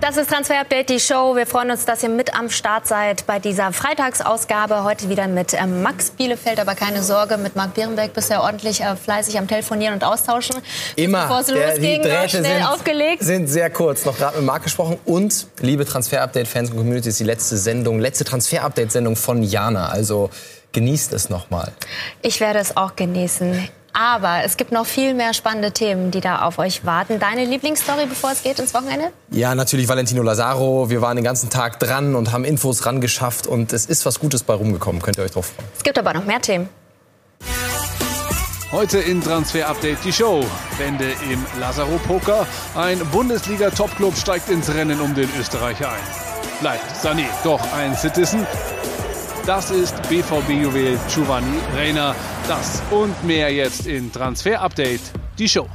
Das ist Transfer Update, die Show. Wir freuen uns, dass ihr mit am Start seid bei dieser Freitagsausgabe. Heute wieder mit ähm, Max Bielefeld, aber keine Sorge, mit Marc Bierenbeck bist du ja ordentlich äh, fleißig am Telefonieren und Austauschen. Immer. Bevor es losging, die Drähte schnell sind, aufgelegt. sind sehr kurz. Noch gerade mit Marc gesprochen. Und, liebe Transfer-Update-Fans und Community, ist die letzte Sendung, letzte Transfer-Update-Sendung von Jana. Also genießt es nochmal. Ich werde es auch genießen. Aber es gibt noch viel mehr spannende Themen, die da auf euch warten. Deine Lieblingsstory, bevor es geht ins Wochenende? Ja, natürlich Valentino Lazaro. Wir waren den ganzen Tag dran und haben Infos rangeschafft. Und es ist was Gutes bei rumgekommen. Könnt ihr euch drauf freuen. Es gibt aber noch mehr Themen. Heute in Transfer Update die Show. Wende im Lazaro Poker. Ein Bundesliga-Topclub steigt ins Rennen um den Österreicher ein. Bleibt Sané doch ein Citizen? Das ist BVB-Juwel Giovanni Reiner. Das und mehr jetzt in Transfer Update die Show.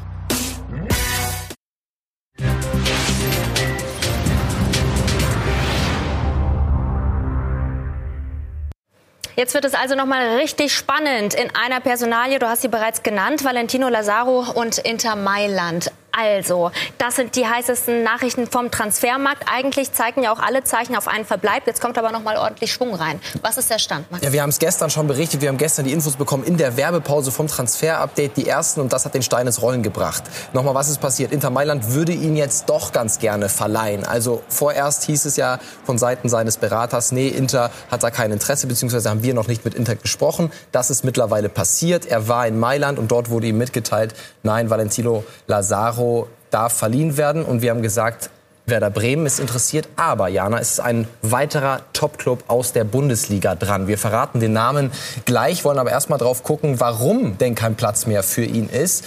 Jetzt wird es also noch mal richtig spannend in einer Personalie. Du hast sie bereits genannt, Valentino Lazaro und Inter Mailand. Also, das sind die heißesten Nachrichten vom Transfermarkt. Eigentlich zeigen ja auch alle Zeichen auf einen Verbleib. Jetzt kommt aber noch mal ordentlich Schwung rein. Was ist der Stand, Max? Ja, wir haben es gestern schon berichtet. Wir haben gestern die Infos bekommen in der Werbepause vom Transfer-Update, die ersten. Und das hat den Stein ins Rollen gebracht. Nochmal, was ist passiert? Inter Mailand würde ihn jetzt doch ganz gerne verleihen. Also vorerst hieß es ja von Seiten seines Beraters, nee, Inter hat da kein Interesse, beziehungsweise haben wir noch nicht mit Inter gesprochen. Das ist mittlerweile passiert. Er war in Mailand und dort wurde ihm mitgeteilt, nein, Valentino Lazaro darf verliehen werden. Und wir haben gesagt, Werder Bremen ist interessiert, aber Jana ist ein weiterer Top-Club aus der Bundesliga dran. Wir verraten den Namen gleich, wollen aber erstmal drauf gucken, warum denn kein Platz mehr für ihn ist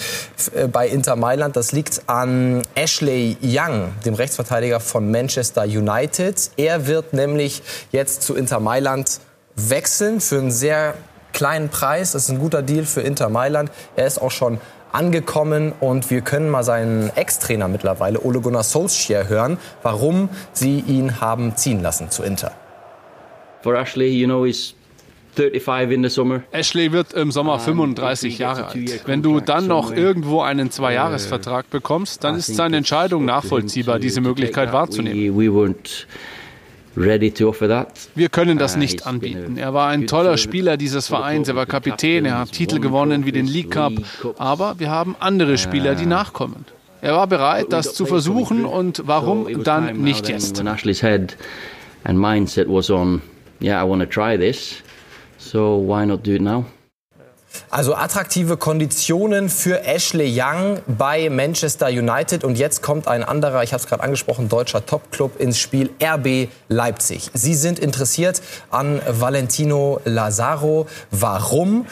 äh, bei Inter Mailand. Das liegt an Ashley Young, dem Rechtsverteidiger von Manchester United. Er wird nämlich jetzt zu Inter Mailand wechseln für einen sehr kleinen Preis. Das ist ein guter Deal für Inter Mailand. Er ist auch schon angekommen und wir können mal seinen Ex-Trainer mittlerweile, Ole Gunnar Solskjaer, hören, warum sie ihn haben ziehen lassen zu Inter. For Ashley, you know, he's 35 in the summer. Ashley wird im Sommer 35 Jahre alt. Wenn du dann noch irgendwo einen Zweijahresvertrag bekommst, dann ist seine Entscheidung nachvollziehbar, diese Möglichkeit wahrzunehmen. Ready to offer that. Wir können das nicht anbieten. Er war ein toller Spieler dieses Vereins, er war Kapitän, er hat Titel gewonnen wie den League Cup, aber wir haben andere Spieler, die nachkommen. Er war bereit, das zu versuchen und warum dann nicht jetzt? And mindset was on, yeah, I want to try this, so why not do it now? Also attraktive Konditionen für Ashley Young bei Manchester United. Und jetzt kommt ein anderer, ich habe es gerade angesprochen, deutscher Topclub ins Spiel, RB Leipzig. Sie sind interessiert an Valentino Lazaro. Warum?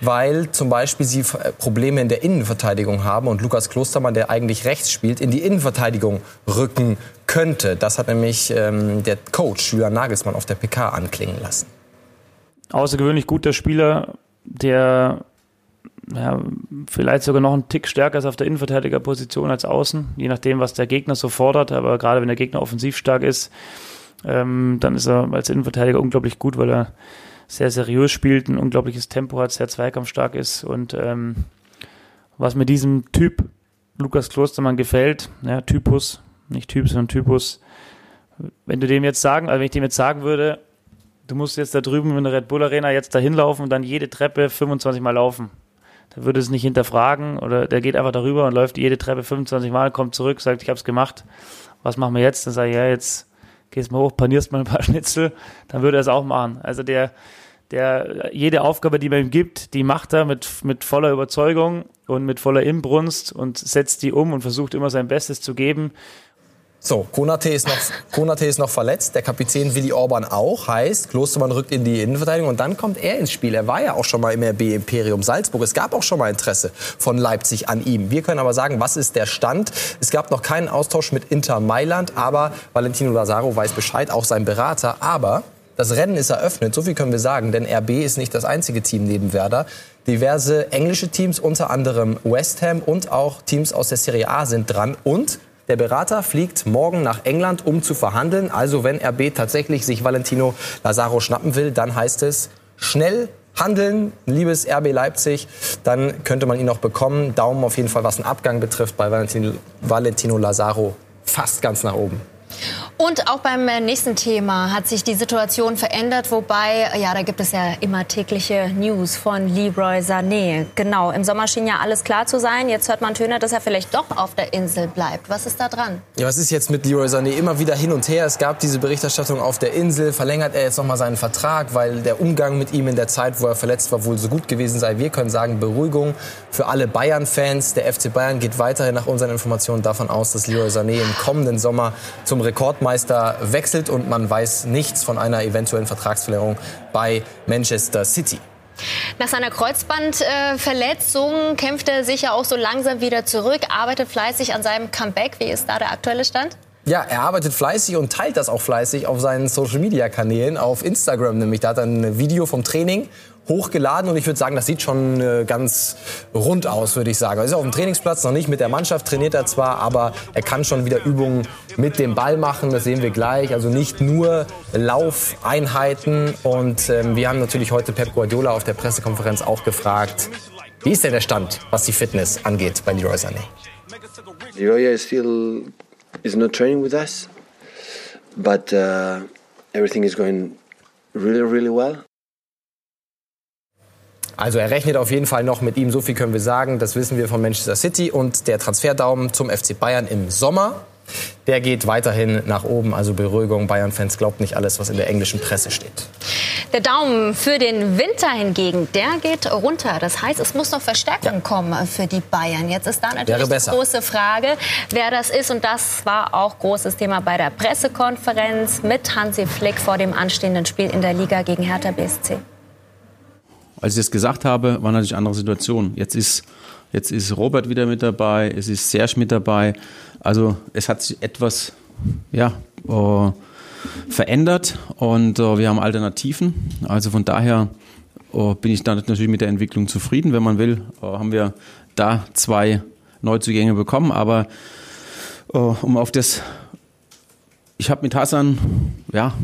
Weil zum Beispiel sie äh, Probleme in der Innenverteidigung haben und Lukas Klostermann, der eigentlich rechts spielt, in die Innenverteidigung rücken könnte. Das hat nämlich ähm, der Coach Julian Nagelsmann auf der PK anklingen lassen. außergewöhnlich guter Spieler, der ja, vielleicht sogar noch einen Tick stärker ist auf der Innenverteidigerposition als außen, je nachdem, was der Gegner so fordert. Aber gerade wenn der Gegner offensiv stark ist, ähm, dann ist er als Innenverteidiger unglaublich gut, weil er sehr seriös spielt, ein unglaubliches Tempo hat, sehr zweikampfstark ist. Und ähm, was mir diesem Typ Lukas Klostermann gefällt, ja, Typus, nicht Typ, sondern Typus, wenn du dem jetzt sagen, also wenn ich dem jetzt sagen würde, du musst jetzt da drüben in der Red Bull Arena jetzt dahin laufen und dann jede Treppe 25 Mal laufen. Der würde es nicht hinterfragen oder der geht einfach darüber und läuft jede Treppe 25 Mal, kommt zurück, sagt, ich habe es gemacht. Was machen wir jetzt? Dann sage ich, ja, jetzt gehst mal hoch, panierst mal ein paar Schnitzel, dann würde er es auch machen. Also der, der, jede Aufgabe, die man ihm gibt, die macht er mit, mit voller Überzeugung und mit voller Inbrunst und setzt die um und versucht immer sein Bestes zu geben. So, Konate ist, noch, Konate ist noch verletzt, der Kapitän Willi Orban auch, heißt, Klostermann rückt in die Innenverteidigung und dann kommt er ins Spiel. Er war ja auch schon mal im RB Imperium Salzburg. Es gab auch schon mal Interesse von Leipzig an ihm. Wir können aber sagen, was ist der Stand? Es gab noch keinen Austausch mit Inter Mailand, aber Valentino Lazaro weiß Bescheid, auch sein Berater. Aber das Rennen ist eröffnet, so viel können wir sagen, denn RB ist nicht das einzige Team neben Werder. Diverse englische Teams, unter anderem West Ham und auch Teams aus der Serie A sind dran und der Berater fliegt morgen nach England, um zu verhandeln. Also wenn RB tatsächlich sich Valentino Lazaro schnappen will, dann heißt es schnell handeln, liebes RB Leipzig. Dann könnte man ihn noch bekommen. Daumen auf jeden Fall, was den Abgang betrifft, bei Valentino, Valentino Lazaro fast ganz nach oben. Und auch beim äh, nächsten Thema hat sich die Situation verändert, wobei, ja, da gibt es ja immer tägliche News von Leroy Sané. Genau, im Sommer schien ja alles klar zu sein. Jetzt hört man Töne, dass er vielleicht doch auf der Insel bleibt. Was ist da dran? Ja, was ist jetzt mit Leroy Sané? Immer wieder hin und her. Es gab diese Berichterstattung auf der Insel. Verlängert er jetzt nochmal seinen Vertrag, weil der Umgang mit ihm in der Zeit, wo er verletzt war, wohl so gut gewesen sei. Wir können sagen, Beruhigung für alle Bayern-Fans. Der FC Bayern geht weiterhin nach unseren Informationen davon aus, dass Leroy Sané im kommenden Sommer zum Rekord Weltmeister wechselt und man weiß nichts von einer eventuellen Vertragsverlängerung bei Manchester City. Nach seiner Kreuzbandverletzung kämpft er sich ja auch so langsam wieder zurück, arbeitet fleißig an seinem Comeback. Wie ist da der aktuelle Stand? Ja, er arbeitet fleißig und teilt das auch fleißig auf seinen Social-Media-Kanälen, auf Instagram nämlich. Da hat er ein Video vom Training hochgeladen und ich würde sagen, das sieht schon äh, ganz rund aus, würde ich sagen. Er ist auf dem Trainingsplatz, noch nicht mit der Mannschaft, trainiert er zwar, aber er kann schon wieder Übungen mit dem Ball machen, das sehen wir gleich. Also nicht nur Laufeinheiten und ähm, wir haben natürlich heute Pep Guardiola auf der Pressekonferenz auch gefragt, wie ist denn der Stand, was die Fitness angeht bei Leroy Sané? Leroy is still is not training with us, but uh, everything is going really, really well. Also er rechnet auf jeden Fall noch mit ihm, so viel können wir sagen. Das wissen wir von Manchester City. Und der Transferdaumen zum FC Bayern im Sommer, der geht weiterhin nach oben. Also Beruhigung, Bayern-Fans glaubt nicht alles, was in der englischen Presse steht. Der Daumen für den Winter hingegen, der geht runter. Das heißt, es muss noch Verstärkung ja. kommen für die Bayern. Jetzt ist da natürlich die große Frage, wer das ist. Und das war auch großes Thema bei der Pressekonferenz mit Hansi Flick vor dem anstehenden Spiel in der Liga gegen Hertha BSC als ich das gesagt habe, war natürlich eine andere Situation. Jetzt ist, jetzt ist Robert wieder mit dabei, es ist Serge mit dabei. Also es hat sich etwas ja, äh, verändert und äh, wir haben Alternativen. Also von daher äh, bin ich dann natürlich mit der Entwicklung zufrieden. Wenn man will, äh, haben wir da zwei Neuzugänge bekommen. Aber äh, um auf das, ich habe mit Hassan ja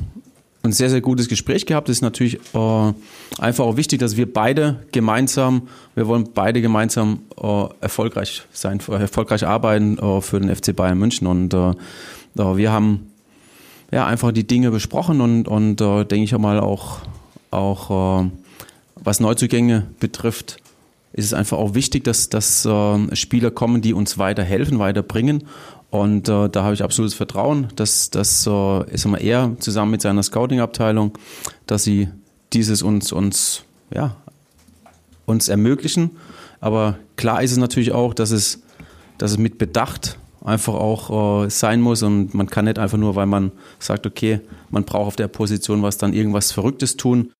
ein sehr, sehr gutes Gespräch gehabt. Es ist natürlich äh, einfach auch wichtig, dass wir beide gemeinsam, wir wollen beide gemeinsam äh, erfolgreich sein, erfolgreich arbeiten äh, für den FC Bayern München. Und äh, wir haben ja einfach die Dinge besprochen und, und äh, denke ich mal auch, auch äh, was Neuzugänge betrifft, ist es einfach auch wichtig, dass, dass äh, Spieler kommen, die uns weiterhelfen, weiterbringen. Und äh, da habe ich absolutes Vertrauen, dass das äh, ist immer er zusammen mit seiner Scouting-Abteilung, dass sie dieses uns uns ja uns ermöglichen. Aber klar ist es natürlich auch, dass es dass es mit Bedacht einfach auch äh, sein muss und man kann nicht einfach nur, weil man sagt, okay, man braucht auf der Position was dann irgendwas Verrücktes tun.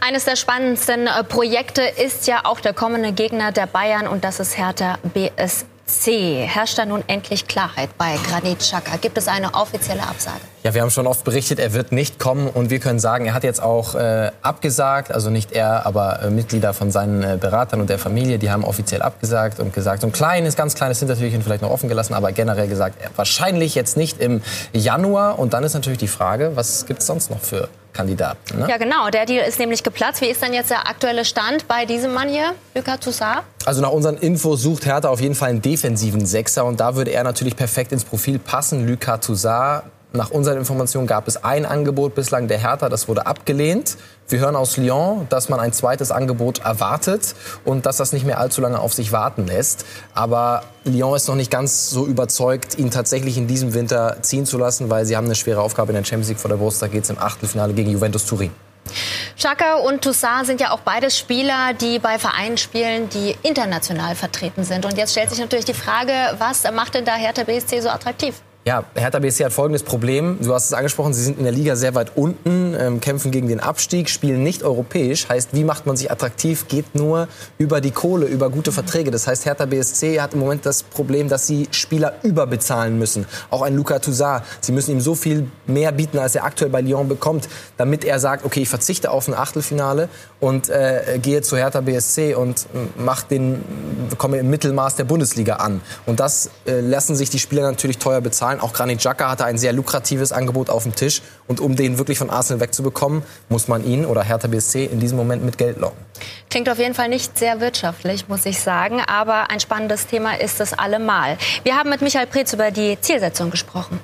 Eines der spannendsten äh, Projekte ist ja auch der kommende Gegner der Bayern und das ist Hertha BSC. Herrscht da nun endlich Klarheit bei Granit Xhaka? Gibt es eine offizielle Absage? Ja, wir haben schon oft berichtet, er wird nicht kommen und wir können sagen, er hat jetzt auch äh, abgesagt, also nicht er, aber äh, Mitglieder von seinen äh, Beratern und der Familie, die haben offiziell abgesagt und gesagt, so ein kleines, ganz kleines Hintertürchen vielleicht noch offen gelassen, aber generell gesagt, wahrscheinlich jetzt nicht im Januar und dann ist natürlich die Frage, was gibt es sonst noch für Kandidaten. Ne? Ja, genau. Der Deal ist nämlich geplatzt. Wie ist denn jetzt der aktuelle Stand bei diesem Mann hier, Lucas Toussaint? Also nach unseren Infos sucht Hertha auf jeden Fall einen defensiven Sechser und da würde er natürlich perfekt ins Profil passen. Lucas Toussaint nach unseren Informationen gab es ein Angebot bislang der Hertha, das wurde abgelehnt. Wir hören aus Lyon, dass man ein zweites Angebot erwartet und dass das nicht mehr allzu lange auf sich warten lässt. Aber Lyon ist noch nicht ganz so überzeugt, ihn tatsächlich in diesem Winter ziehen zu lassen, weil sie haben eine schwere Aufgabe in der Champions League vor der Brust. Da geht es im Achtelfinale gegen Juventus Turin. Chaka und Toussaint sind ja auch beide Spieler, die bei Vereinen spielen, die international vertreten sind. Und jetzt stellt sich natürlich die Frage, was macht denn da Hertha BSC so attraktiv? Ja, Hertha BSC hat folgendes Problem. Du hast es angesprochen, sie sind in der Liga sehr weit unten, ähm, kämpfen gegen den Abstieg, spielen nicht europäisch. Heißt, wie macht man sich attraktiv? Geht nur über die Kohle, über gute Verträge. Das heißt, Hertha BSC hat im Moment das Problem, dass sie Spieler überbezahlen müssen. Auch ein Luca Toussaint. Sie müssen ihm so viel mehr bieten, als er aktuell bei Lyon bekommt, damit er sagt, okay, ich verzichte auf ein Achtelfinale und äh, gehe zu Hertha BSC und mach den, komme im Mittelmaß der Bundesliga an. Und das äh, lassen sich die Spieler natürlich teuer bezahlen zahlen. Auch Granit Xhaka hatte ein sehr lukratives Angebot auf dem Tisch. Und um den wirklich von Arsenal wegzubekommen, muss man ihn oder Hertha BSC in diesem Moment mit Geld locken. Klingt auf jeden Fall nicht sehr wirtschaftlich, muss ich sagen. Aber ein spannendes Thema ist es allemal. Wir haben mit Michael Preetz über die Zielsetzung gesprochen.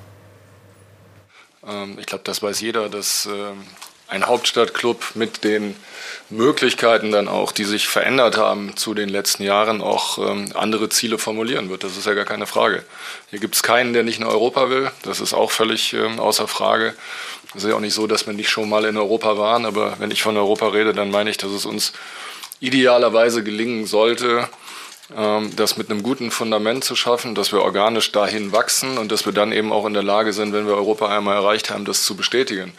Ähm, ich glaube, das weiß jeder, dass ähm, ein Hauptstadtclub mit den Möglichkeiten dann auch, die sich verändert haben zu den letzten Jahren, auch ähm, andere Ziele formulieren wird. Das ist ja gar keine Frage. Hier gibt es keinen, der nicht in Europa will. Das ist auch völlig ähm, außer Frage. Es ist ja auch nicht so, dass wir nicht schon mal in Europa waren. Aber wenn ich von Europa rede, dann meine ich, dass es uns idealerweise gelingen sollte, ähm, das mit einem guten Fundament zu schaffen, dass wir organisch dahin wachsen und dass wir dann eben auch in der Lage sind, wenn wir Europa einmal erreicht haben, das zu bestätigen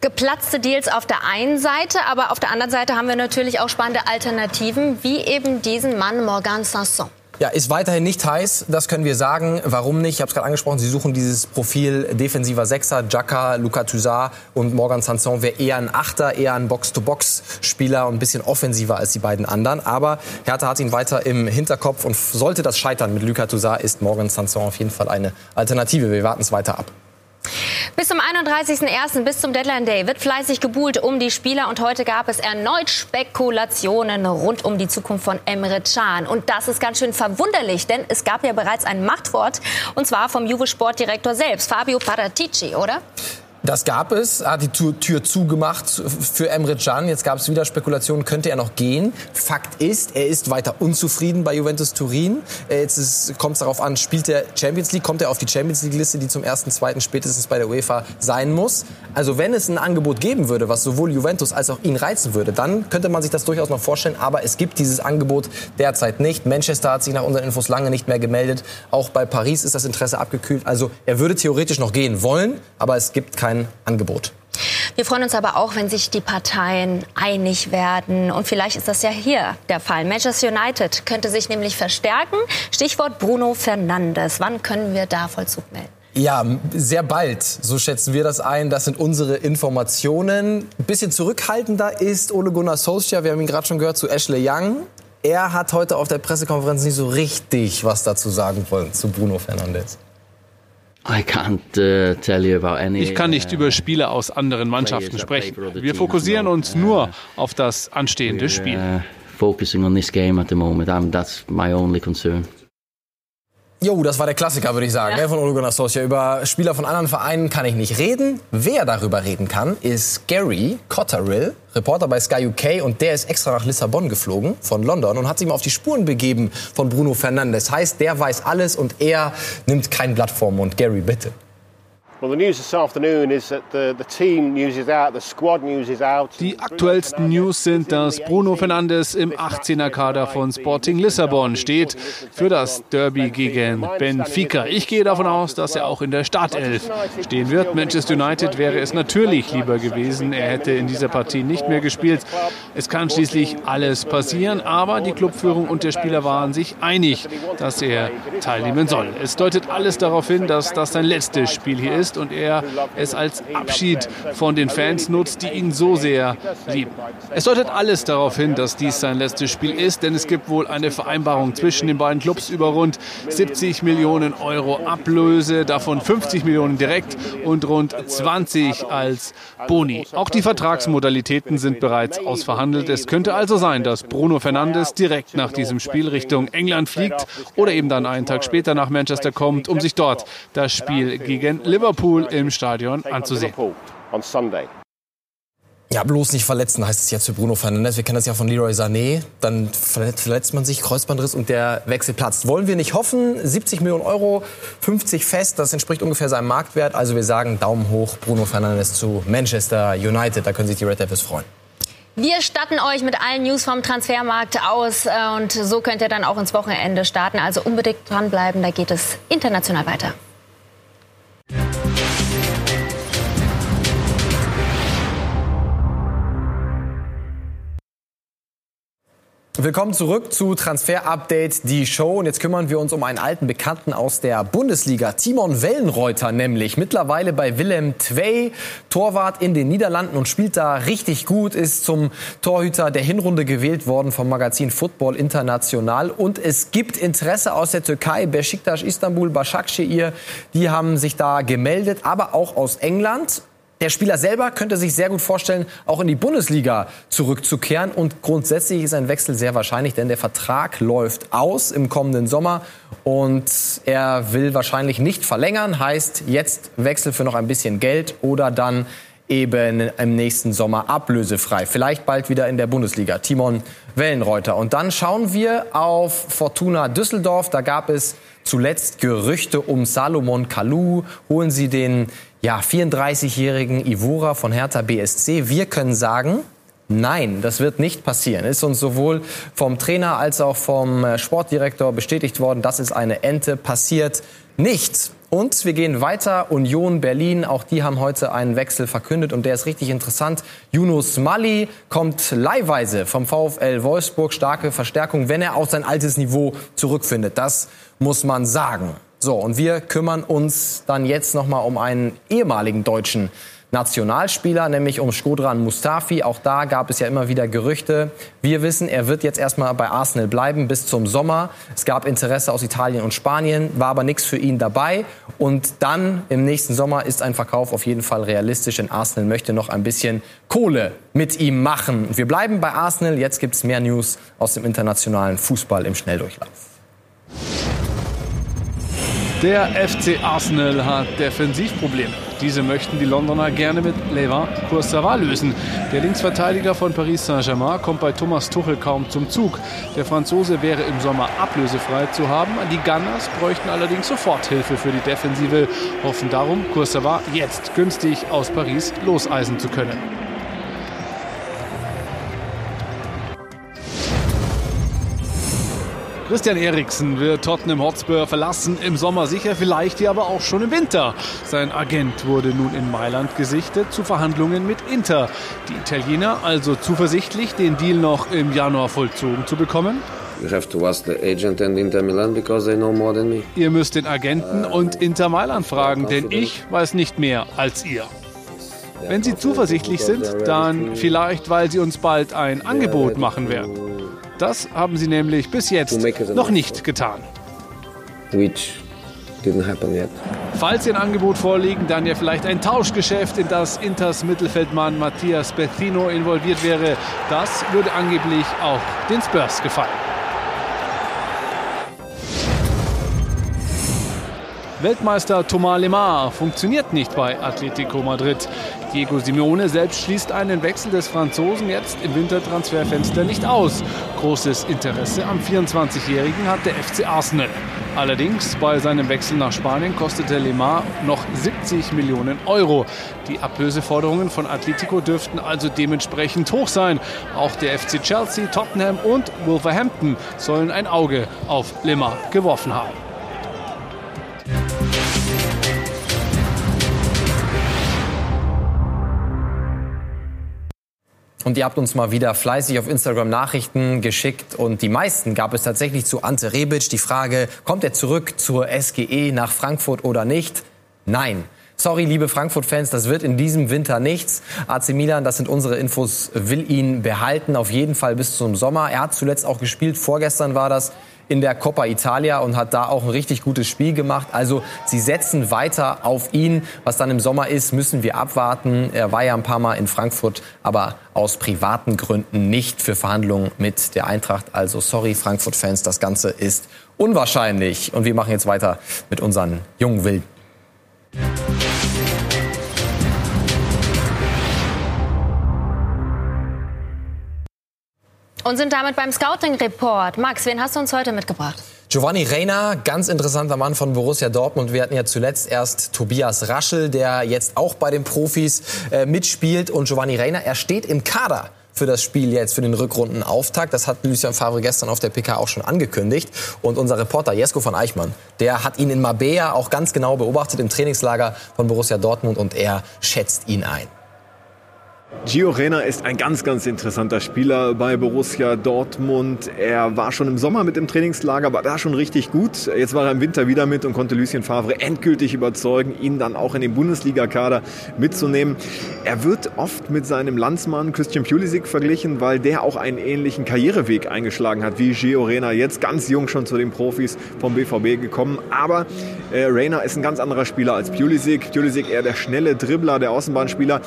geplatzte Deals auf der einen Seite, aber auf der anderen Seite haben wir natürlich auch spannende Alternativen, wie eben diesen Mann Morgan Sanson. Ja, ist weiterhin nicht heiß, das können wir sagen. Warum nicht? Ich habe es gerade angesprochen, Sie suchen dieses Profil defensiver Sechser, Jaka, Luka Toussaint und Morgan Sanson wäre eher ein Achter, eher ein Box-to-Box-Spieler und ein bisschen offensiver als die beiden anderen. Aber Hertha hat ihn weiter im Hinterkopf und sollte das scheitern mit Luka Toussaint, ist Morgan Sanson auf jeden Fall eine Alternative. Wir warten es weiter ab. Bis zum 31.01. bis zum Deadline Day wird fleißig gebuhlt um die Spieler und heute gab es erneut Spekulationen rund um die Zukunft von Emre Can. Und das ist ganz schön verwunderlich, denn es gab ja bereits ein Machtwort und zwar vom Juve Sportdirektor selbst, Fabio Paratici, oder? Das gab es, hat die Tür, Tür zugemacht für Emre Can. Jetzt gab es wieder Spekulationen, könnte er noch gehen. Fakt ist, er ist weiter unzufrieden bei Juventus Turin. Äh, jetzt kommt es darauf an, spielt er Champions League, kommt er auf die Champions League Liste, die zum ersten, zweiten spätestens bei der UEFA sein muss. Also wenn es ein Angebot geben würde, was sowohl Juventus als auch ihn reizen würde, dann könnte man sich das durchaus noch vorstellen. Aber es gibt dieses Angebot derzeit nicht. Manchester hat sich nach unseren Infos lange nicht mehr gemeldet. Auch bei Paris ist das Interesse abgekühlt. Also er würde theoretisch noch gehen wollen, aber es gibt kein ein Angebot. Wir freuen uns aber auch, wenn sich die Parteien einig werden. Und vielleicht ist das ja hier der Fall. Manchester United könnte sich nämlich verstärken. Stichwort Bruno Fernandes. Wann können wir da Vollzug melden? Ja, sehr bald. So schätzen wir das ein. Das sind unsere Informationen. Ein bisschen zurückhaltender ist Ole Gunnar Solskjaer. Wir haben ihn gerade schon gehört zu Ashley Young. Er hat heute auf der Pressekonferenz nicht so richtig was dazu sagen wollen zu Bruno Fernandes. Uh, ich kann nicht über uh, Spiele aus anderen Mannschaften sprechen. Wir fokussieren uns uh, nur auf das anstehende Spiel. Focusing on this game at the moment. That's my only concern. Jo, das war der Klassiker, würde ich sagen, ja. Ne, von Ole Gunnar Solskjaer. Über Spieler von anderen Vereinen kann ich nicht reden. Wer darüber reden kann, ist Gary Cotterill, Reporter bei Sky UK. Und der ist extra nach Lissabon geflogen, von London, und hat sich mal auf die Spuren begeben von Bruno Fernandes. Heißt, der weiß alles und er nimmt kein Blatt vorm Mund. Gary, bitte. Die aktuellsten News sind, dass Bruno Fernandes im 18er Kader von Sporting Lissabon steht für das Derby gegen Benfica. Ich gehe davon aus, dass er auch in der Startelf stehen wird. Manchester United wäre es natürlich lieber gewesen, er hätte in dieser Partie nicht mehr gespielt. Es kann schließlich alles passieren, aber die Clubführung und der Spieler waren sich einig, dass er teilnehmen soll. Es deutet alles darauf hin, dass das sein letztes Spiel hier ist ist und er es als Abschied von den Fans nutzt, die ihn so sehr lieben. Es deutet alles darauf hin, dass dies sein letztes Spiel ist, denn es gibt wohl eine Vereinbarung zwischen den beiden Clubs über rund 70 Millionen Euro Ablöse, davon 50 Millionen direkt und rund 20 als Boni. Auch die Vertragsmodalitäten sind bereits ausverhandelt. Es könnte also sein, dass Bruno Fernandes direkt nach diesem Spiel Richtung England fliegt oder eben dann einen Tag später nach Manchester kommt, um sich dort das Spiel gegen Liverpool Liverpool im Stadion anzusehen. Ja, bloß nicht verletzen heißt es jetzt für Bruno Fernandes. Wir kennen das ja von Leroy Sané. Dann verletzt man sich, Kreuzbandriss und der Wechsel platzt. Wollen wir nicht hoffen. 70 Millionen Euro, 50 fest, das entspricht ungefähr seinem Marktwert. Also wir sagen Daumen hoch, Bruno Fernandes zu Manchester United. Da können sich die Red Devils freuen. Wir statten euch mit allen News vom Transfermarkt aus äh, und so könnt ihr dann auch ins Wochenende starten. Also unbedingt dranbleiben, da geht es international weiter. Willkommen zurück zu Transfer Update, die Show. Und jetzt kümmern wir uns um einen alten Bekannten aus der Bundesliga, Timon Wellenreuter nämlich. Mittlerweile bei Willem Twey, Torwart in den Niederlanden und spielt da richtig gut, ist zum Torhüter der Hinrunde gewählt worden vom Magazin Football International. Und es gibt Interesse aus der Türkei, Besiktas Istanbul, Başakşehir, die haben sich da gemeldet, aber auch aus England. Der Spieler selber könnte sich sehr gut vorstellen, auch in die Bundesliga zurückzukehren. Und grundsätzlich ist ein Wechsel sehr wahrscheinlich, denn der Vertrag läuft aus im kommenden Sommer. Und er will wahrscheinlich nicht verlängern. Heißt, jetzt Wechsel für noch ein bisschen Geld oder dann eben im nächsten Sommer ablösefrei. Vielleicht bald wieder in der Bundesliga. Timon Wellenreuter. Und dann schauen wir auf Fortuna Düsseldorf. Da gab es zuletzt Gerüchte um Salomon Kalou. Holen Sie den ja, 34-jährigen Ivora von Hertha BSC. Wir können sagen, Nein, das wird nicht passieren. Ist uns sowohl vom Trainer als auch vom äh, Sportdirektor bestätigt worden, das ist eine Ente, passiert nichts. Und wir gehen weiter. Union Berlin, auch die haben heute einen Wechsel verkündet und der ist richtig interessant. Yunus Mali kommt leihweise vom VfL Wolfsburg. Starke Verstärkung, wenn er auf sein altes Niveau zurückfindet. Das muss man sagen. So, und wir kümmern uns dann jetzt nochmal um einen ehemaligen deutschen Nationalspieler, nämlich um Skodran Mustafi. Auch da gab es ja immer wieder Gerüchte. Wir wissen, er wird jetzt erstmal bei Arsenal bleiben bis zum Sommer. Es gab Interesse aus Italien und Spanien, war aber nichts für ihn dabei. Und dann im nächsten Sommer ist ein Verkauf auf jeden Fall realistisch, denn Arsenal möchte noch ein bisschen Kohle mit ihm machen. Wir bleiben bei Arsenal. Jetzt gibt es mehr News aus dem internationalen Fußball im Schnelldurchlauf. Der FC Arsenal hat Defensivprobleme. Diese möchten die Londoner gerne mit Levin Kurzawa lösen. Der Linksverteidiger von Paris Saint-Germain kommt bei Thomas Tuchel kaum zum Zug. Der Franzose wäre im Sommer ablösefrei zu haben. Die Gunners bräuchten allerdings sofort Hilfe für die Defensive, hoffen darum, Kurzawa jetzt günstig aus Paris loseisen zu können. Christian Eriksen wird Tottenham Hotspur verlassen im Sommer sicher, vielleicht ja aber auch schon im Winter. Sein Agent wurde nun in Mailand gesichtet zu Verhandlungen mit Inter. Die Italiener also zuversichtlich, den Deal noch im Januar vollzogen zu bekommen. Ihr müsst den Agenten und Inter Mailand fragen, denn ich weiß nicht mehr als ihr. Wenn Sie zuversichtlich sind, dann vielleicht, weil Sie uns bald ein Angebot machen werden. Das haben sie nämlich bis jetzt noch nicht getan. Falls sie ein Angebot vorliegen, dann ja vielleicht ein Tauschgeschäft, in das Inters Mittelfeldmann Matthias Bethino involviert wäre. Das würde angeblich auch den Spurs gefallen. Weltmeister Thomas Lemar funktioniert nicht bei Atletico Madrid. Diego Simeone selbst schließt einen Wechsel des Franzosen jetzt im Wintertransferfenster nicht aus. Großes Interesse am 24-Jährigen hat der FC Arsenal. Allerdings bei seinem Wechsel nach Spanien kostete Lemar noch 70 Millionen Euro. Die Ablöseforderungen von Atletico dürften also dementsprechend hoch sein. Auch der FC Chelsea, Tottenham und Wolverhampton sollen ein Auge auf Lemar geworfen haben. Und ihr habt uns mal wieder fleißig auf Instagram Nachrichten geschickt. Und die meisten gab es tatsächlich zu Ante Rebic. Die Frage, kommt er zurück zur SGE nach Frankfurt oder nicht? Nein. Sorry, liebe Frankfurt-Fans, das wird in diesem Winter nichts. AC Milan, das sind unsere Infos, will ihn behalten, auf jeden Fall bis zum Sommer. Er hat zuletzt auch gespielt, vorgestern war das in der Coppa Italia und hat da auch ein richtig gutes Spiel gemacht. Also sie setzen weiter auf ihn. Was dann im Sommer ist, müssen wir abwarten. Er war ja ein paar Mal in Frankfurt, aber aus privaten Gründen nicht für Verhandlungen mit der Eintracht. Also sorry Frankfurt-Fans, das Ganze ist unwahrscheinlich. Und wir machen jetzt weiter mit unseren jungen Wilden. Und sind damit beim Scouting-Report. Max, wen hast du uns heute mitgebracht? Giovanni Reina, ganz interessanter Mann von Borussia Dortmund. Wir hatten ja zuletzt erst Tobias Raschel, der jetzt auch bei den Profis äh, mitspielt. Und Giovanni Reina, er steht im Kader für das Spiel jetzt, für den Rückrundenauftakt. Das hat Lucien Favre gestern auf der PK auch schon angekündigt. Und unser Reporter Jesko von Eichmann, der hat ihn in Mabea auch ganz genau beobachtet im Trainingslager von Borussia Dortmund und er schätzt ihn ein. Gio Reyna ist ein ganz, ganz interessanter Spieler bei Borussia Dortmund. Er war schon im Sommer mit im Trainingslager, war da schon richtig gut. Jetzt war er im Winter wieder mit und konnte Lucien Favre endgültig überzeugen, ihn dann auch in den Bundesliga-Kader mitzunehmen. Er wird oft mit seinem Landsmann Christian Pulisic verglichen, weil der auch einen ähnlichen Karriereweg eingeschlagen hat wie Gio Reyna. Jetzt ganz jung schon zu den Profis vom BVB gekommen. Aber äh, Reyna ist ein ganz anderer Spieler als Pulisic. Pulisic eher der schnelle Dribbler, der Außenbahnspieler.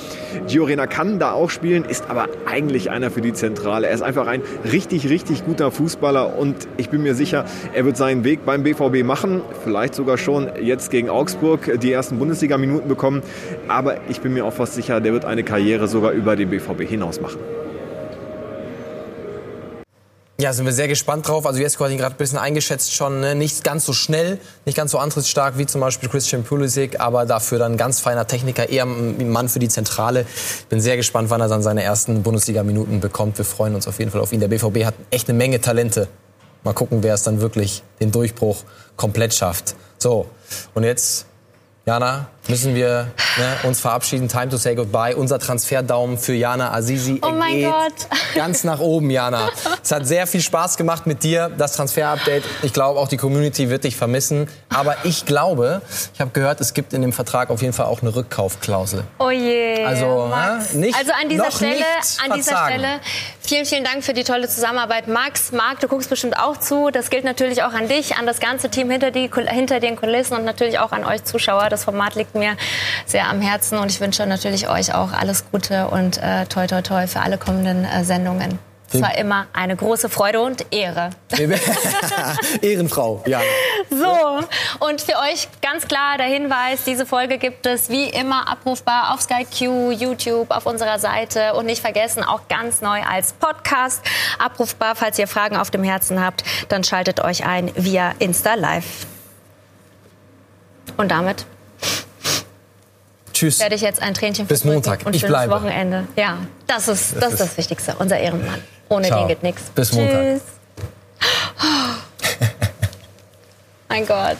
Gio Reyna kann da auch spielen, ist aber eigentlich einer für die Zentrale. Er ist einfach ein richtig, richtig guter Fußballer und ich bin mir sicher, er wird seinen Weg beim BVB machen. Vielleicht sogar schon jetzt gegen Augsburg die ersten Bundesliga-Minuten bekommen. Aber ich bin mir auch fast sicher, der wird eine Karriere sogar über den BVB hinaus machen. Ja, sind wir sehr gespannt drauf. Also Jesko hat ihn gerade ein bisschen eingeschätzt schon. Ne? Nicht ganz so schnell, nicht ganz so antrittsstark wie zum Beispiel Christian Pulisic, aber dafür dann ganz feiner Techniker, eher ein Mann für die Zentrale. Bin sehr gespannt, wann er dann seine ersten Bundesliga-Minuten bekommt. Wir freuen uns auf jeden Fall auf ihn. Der BVB hat echt eine Menge Talente. Mal gucken, wer es dann wirklich den Durchbruch komplett schafft. So, und jetzt Jana, müssen wir ne, uns verabschieden. Time to say goodbye. Unser Transferdaumen für Jana Azizi oh mein Gott. ganz nach oben, Jana. Es hat sehr viel Spaß gemacht mit dir, das Transfer-Update. Ich glaube, auch die Community wird dich vermissen. Aber ich glaube, ich habe gehört, es gibt in dem Vertrag auf jeden Fall auch eine Rückkaufklausel. Oh je. Also, Max. ne, nicht, also an dieser Stelle, an dieser verzagen. Stelle, vielen, vielen Dank für die tolle Zusammenarbeit. Max, Marc, du guckst bestimmt auch zu. Das gilt natürlich auch an dich, an das ganze Team hinter, die, hinter den Kulissen und natürlich auch an euch Zuschauer. Das Format liegt mir sehr am Herzen und ich wünsche natürlich euch auch alles Gute und äh, toi toi toi für alle kommenden äh, Sendungen. Es war immer eine große Freude und Ehre. Ehrenfrau, Jana. So, und für euch ganz klar der Hinweis, diese Folge gibt es wie immer abrufbar auf Sky Q, YouTube, auf unserer Seite und nicht vergessen, auch ganz neu als Podcast abrufbar. Falls ihr Fragen auf dem Herzen habt, dann schaltet euch ein via Insta Live. Und damit Tschüss. werde ich jetzt ein Tränchen Bis Montag. und Ich schönes bleibe. Wochenende. Ja, das ist das, ist das Wichtigste, unser Ehrenmann. Ohne Ciao. den geht nichts. Bis Montag. Tschüss. mein Gott.